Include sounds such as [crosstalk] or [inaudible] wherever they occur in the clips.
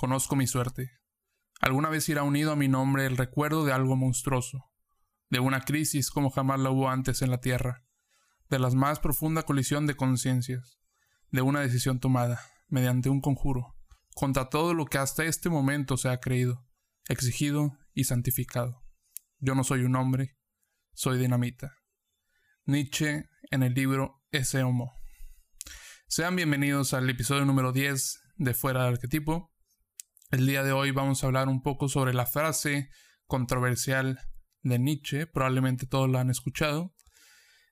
Conozco mi suerte. Alguna vez irá unido a mi nombre el recuerdo de algo monstruoso, de una crisis como jamás la hubo antes en la Tierra, de la más profunda colisión de conciencias, de una decisión tomada, mediante un conjuro, contra todo lo que hasta este momento se ha creído, exigido y santificado. Yo no soy un hombre, soy dinamita. Nietzsche en el libro Ese Homo. Sean bienvenidos al episodio número 10 de Fuera del Arquetipo. El día de hoy vamos a hablar un poco sobre la frase controversial de Nietzsche, probablemente todos la han escuchado.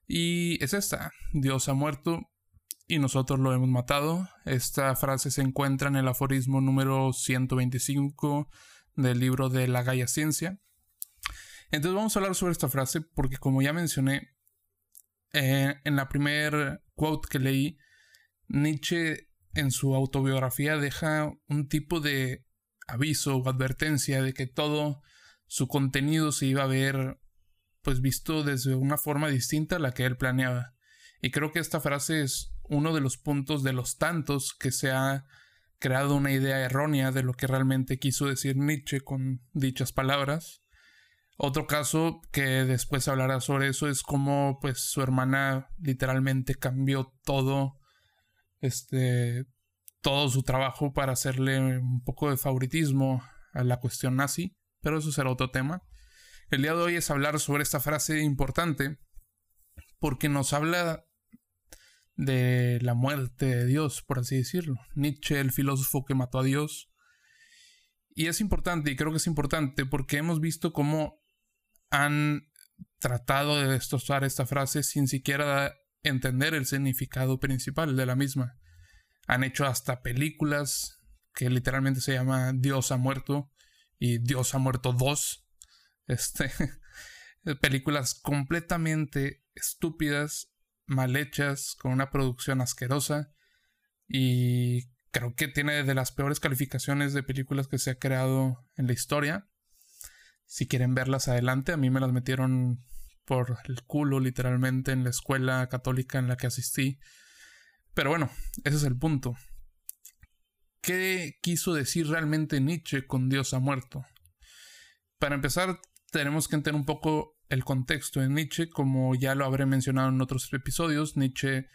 Y es esta, Dios ha muerto y nosotros lo hemos matado. Esta frase se encuentra en el aforismo número 125 del libro de la Gaia Ciencia. Entonces vamos a hablar sobre esta frase porque como ya mencioné, eh, en la primer quote que leí, Nietzsche en su autobiografía deja un tipo de aviso o advertencia de que todo su contenido se iba a ver pues visto desde una forma distinta a la que él planeaba. Y creo que esta frase es uno de los puntos de los tantos que se ha creado una idea errónea de lo que realmente quiso decir Nietzsche con dichas palabras. Otro caso que después hablará sobre eso es cómo pues su hermana literalmente cambió todo este todo su trabajo para hacerle un poco de favoritismo a la cuestión nazi, pero eso será otro tema. El día de hoy es hablar sobre esta frase importante porque nos habla de la muerte de Dios, por así decirlo. Nietzsche, el filósofo que mató a Dios. Y es importante, y creo que es importante, porque hemos visto cómo han tratado de destrozar esta frase sin siquiera entender el significado principal de la misma. Han hecho hasta películas que literalmente se llama Dios ha muerto y Dios ha muerto 2. Este, [laughs] películas completamente estúpidas mal hechas, con una producción asquerosa y creo que tiene de las peores calificaciones de películas que se ha creado en la historia. Si quieren verlas adelante, a mí me las metieron por el culo literalmente en la escuela católica en la que asistí. Pero bueno, ese es el punto. ¿Qué quiso decir realmente Nietzsche con Dios ha muerto? Para empezar, tenemos que entender un poco el contexto de Nietzsche, como ya lo habré mencionado en otros episodios, Nietzsche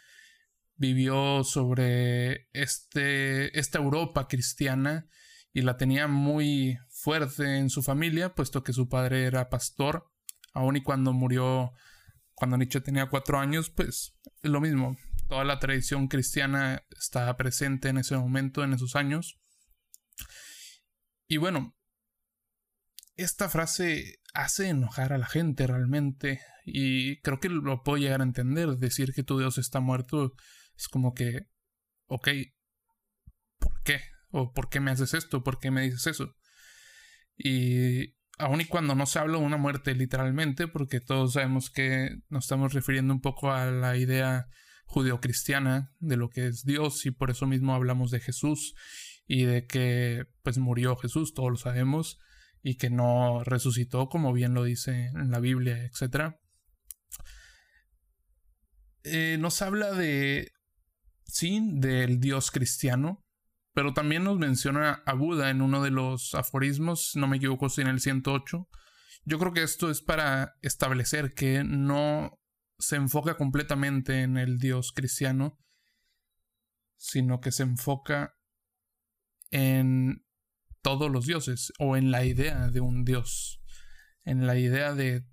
vivió sobre este, esta Europa cristiana y la tenía muy fuerte en su familia, puesto que su padre era pastor, aun y cuando murió, cuando Nietzsche tenía cuatro años, pues es lo mismo, toda la tradición cristiana estaba presente en ese momento, en esos años. Y bueno, esta frase hace enojar a la gente realmente y creo que lo puedo llegar a entender. Decir que tu Dios está muerto es como que, ok, ¿por qué? ¿O por qué me haces esto? ¿Por qué me dices eso? Y aun y cuando no se habla de una muerte literalmente, porque todos sabemos que nos estamos refiriendo un poco a la idea judeocristiana de lo que es Dios y por eso mismo hablamos de Jesús y de que pues murió Jesús, todos lo sabemos y que no resucitó, como bien lo dice en la Biblia, etc. Eh, nos habla de, sí, del Dios cristiano, pero también nos menciona a Buda en uno de los aforismos, no me equivoco, si en el 108. Yo creo que esto es para establecer que no se enfoca completamente en el Dios cristiano, sino que se enfoca en todos los dioses o en la idea de un dios, en la idea de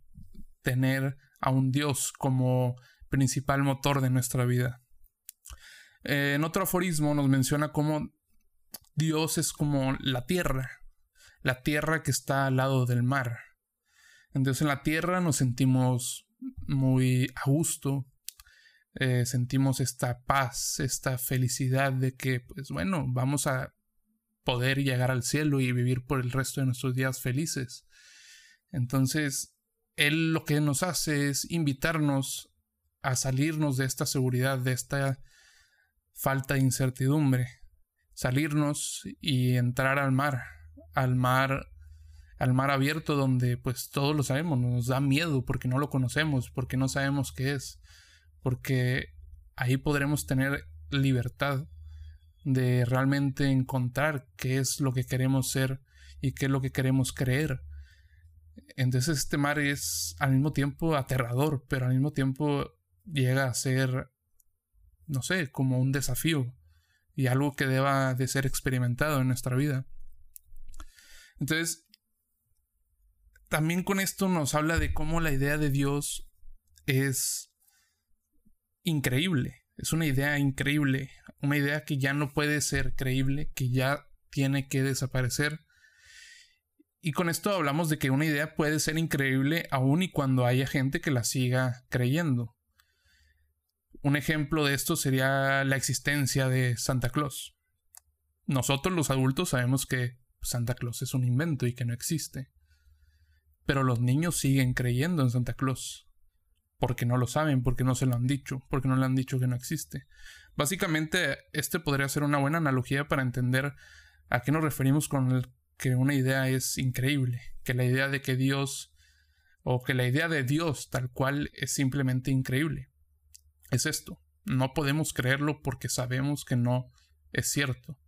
tener a un dios como principal motor de nuestra vida. Eh, en otro aforismo nos menciona cómo Dios es como la tierra, la tierra que está al lado del mar. Entonces en la tierra nos sentimos muy a gusto, eh, sentimos esta paz, esta felicidad de que, pues bueno, vamos a poder llegar al cielo y vivir por el resto de nuestros días felices. Entonces, Él lo que nos hace es invitarnos a salirnos de esta seguridad, de esta falta de incertidumbre, salirnos y entrar al mar, al mar, al mar abierto donde pues todos lo sabemos, nos da miedo porque no lo conocemos, porque no sabemos qué es, porque ahí podremos tener libertad de realmente encontrar qué es lo que queremos ser y qué es lo que queremos creer. Entonces este mar es al mismo tiempo aterrador, pero al mismo tiempo llega a ser, no sé, como un desafío y algo que deba de ser experimentado en nuestra vida. Entonces, también con esto nos habla de cómo la idea de Dios es increíble. Es una idea increíble, una idea que ya no puede ser creíble, que ya tiene que desaparecer. Y con esto hablamos de que una idea puede ser increíble aun y cuando haya gente que la siga creyendo. Un ejemplo de esto sería la existencia de Santa Claus. Nosotros los adultos sabemos que Santa Claus es un invento y que no existe. Pero los niños siguen creyendo en Santa Claus porque no lo saben, porque no se lo han dicho, porque no le han dicho que no existe. Básicamente, este podría ser una buena analogía para entender a qué nos referimos con el que una idea es increíble, que la idea de que Dios o que la idea de Dios tal cual es simplemente increíble. Es esto, no podemos creerlo porque sabemos que no es cierto,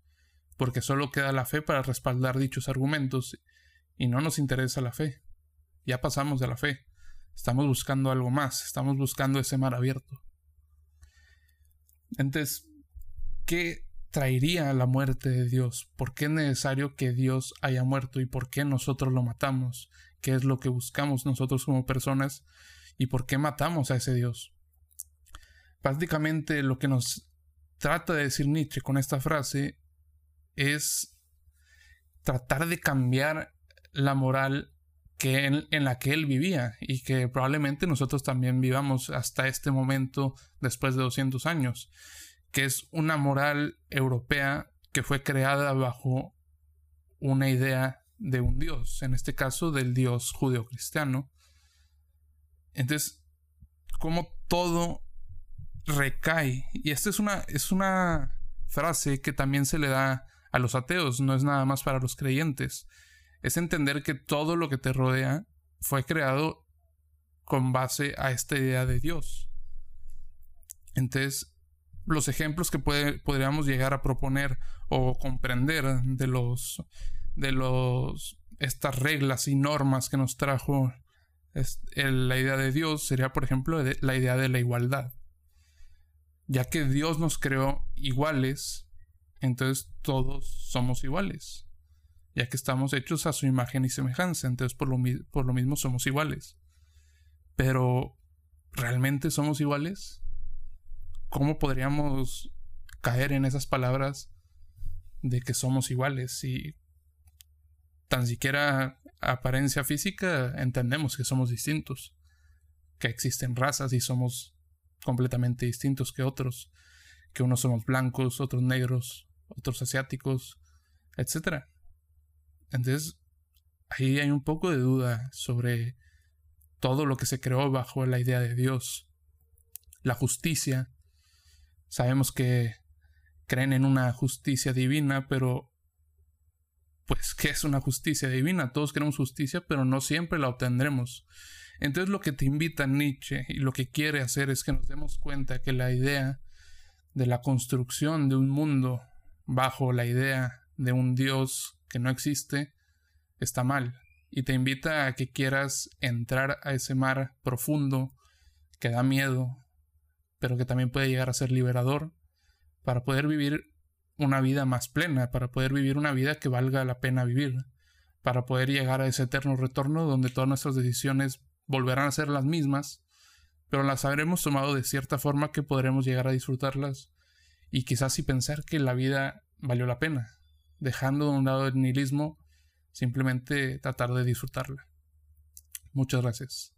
porque solo queda la fe para respaldar dichos argumentos y no nos interesa la fe. Ya pasamos de la fe. Estamos buscando algo más, estamos buscando ese mar abierto. Entonces, ¿qué traería la muerte de Dios? ¿Por qué es necesario que Dios haya muerto y por qué nosotros lo matamos? ¿Qué es lo que buscamos nosotros como personas y por qué matamos a ese Dios? Prácticamente lo que nos trata de decir Nietzsche con esta frase es tratar de cambiar la moral en, la que él vivía y que probablemente nosotros también vivamos hasta este momento después de 200 años, que es una moral europea que fue creada bajo una idea de un dios, en este caso del dios judeocristiano. Entonces, como todo recae, y esta es una, es una frase que también se le da a los ateos, no es nada más para los creyentes es entender que todo lo que te rodea fue creado con base a esta idea de Dios. Entonces, los ejemplos que podríamos llegar a proponer o comprender de los de los estas reglas y normas que nos trajo la idea de Dios sería, por ejemplo, la idea de la igualdad. Ya que Dios nos creó iguales, entonces todos somos iguales ya que estamos hechos a su imagen y semejanza, entonces por lo, por lo mismo somos iguales. Pero, ¿realmente somos iguales? ¿Cómo podríamos caer en esas palabras de que somos iguales si tan siquiera apariencia física entendemos que somos distintos, que existen razas y somos completamente distintos que otros, que unos somos blancos, otros negros, otros asiáticos, etcétera. Entonces, ahí hay un poco de duda sobre todo lo que se creó bajo la idea de Dios. La justicia. Sabemos que creen en una justicia divina, pero pues, ¿qué es una justicia divina? Todos queremos justicia, pero no siempre la obtendremos. Entonces lo que te invita Nietzsche y lo que quiere hacer es que nos demos cuenta que la idea de la construcción de un mundo bajo la idea de un Dios que no existe, está mal. Y te invita a que quieras entrar a ese mar profundo que da miedo, pero que también puede llegar a ser liberador, para poder vivir una vida más plena, para poder vivir una vida que valga la pena vivir, para poder llegar a ese eterno retorno donde todas nuestras decisiones volverán a ser las mismas, pero las habremos tomado de cierta forma que podremos llegar a disfrutarlas y quizás y pensar que la vida valió la pena dejando de un lado el nihilismo, simplemente tratar de disfrutarla. Muchas gracias.